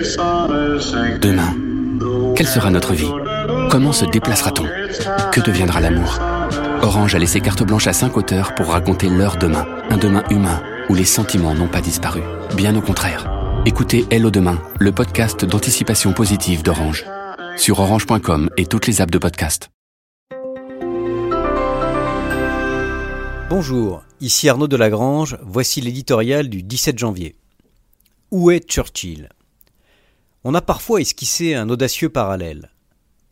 Demain, quelle sera notre vie? Comment se déplacera-t-on? Que deviendra l'amour? Orange a laissé carte blanche à cinq auteurs pour raconter leur demain, un demain humain où les sentiments n'ont pas disparu. Bien au contraire. Écoutez Hello Demain, le podcast d'anticipation positive d'Orange. Sur orange.com et toutes les apps de podcast. Bonjour, ici Arnaud Delagrange, voici l'éditorial du 17 janvier. Où est Churchill? On a parfois esquissé un audacieux parallèle.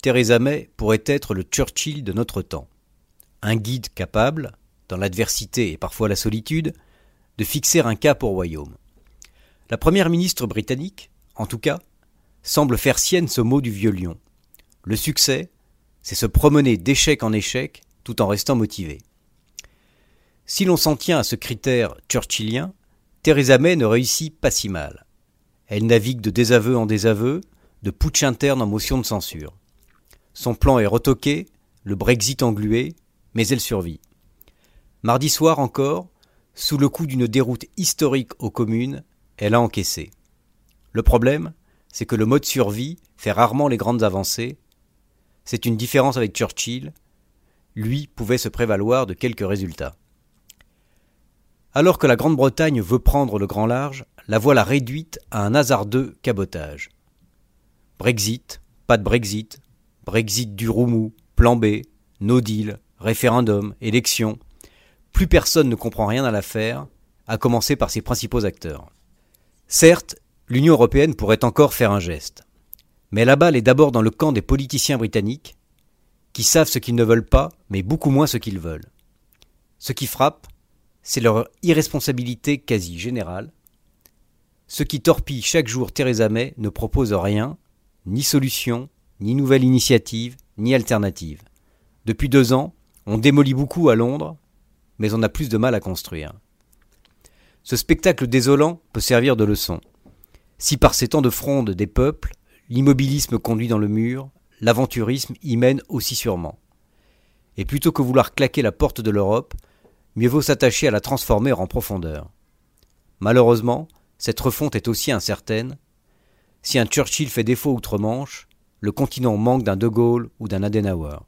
Theresa May pourrait être le Churchill de notre temps. Un guide capable, dans l'adversité et parfois la solitude, de fixer un cap au royaume. La première ministre britannique, en tout cas, semble faire sienne ce mot du vieux lion. Le succès, c'est se promener d'échec en échec tout en restant motivé. Si l'on s'en tient à ce critère churchillien, Theresa May ne réussit pas si mal. Elle navigue de désaveu en désaveu, de putsch interne en motion de censure. Son plan est retoqué, le Brexit englué, mais elle survit. Mardi soir encore, sous le coup d'une déroute historique aux communes, elle a encaissé. Le problème, c'est que le mode survie fait rarement les grandes avancées. C'est une différence avec Churchill. Lui pouvait se prévaloir de quelques résultats. Alors que la Grande-Bretagne veut prendre le grand large, la voilà réduite à un hasardeux cabotage. Brexit, pas de Brexit, Brexit du Roumou, plan B, no deal, référendum, élection. Plus personne ne comprend rien à l'affaire, à commencer par ses principaux acteurs. Certes, l'Union européenne pourrait encore faire un geste. Mais la balle est d'abord dans le camp des politiciens britanniques, qui savent ce qu'ils ne veulent pas, mais beaucoup moins ce qu'ils veulent. Ce qui frappe, c'est leur irresponsabilité quasi générale. Ceux qui torpillent chaque jour Theresa May ne proposent rien, ni solution, ni nouvelle initiative, ni alternative. Depuis deux ans, on démolit beaucoup à Londres, mais on a plus de mal à construire. Ce spectacle désolant peut servir de leçon. Si par ces temps de fronde des peuples, l'immobilisme conduit dans le mur, l'aventurisme y mène aussi sûrement. Et plutôt que vouloir claquer la porte de l'Europe, mieux vaut s'attacher à la transformer en profondeur. Malheureusement, cette refonte est aussi incertaine. Si un Churchill fait défaut outre-Manche, le continent manque d'un De Gaulle ou d'un Adenauer.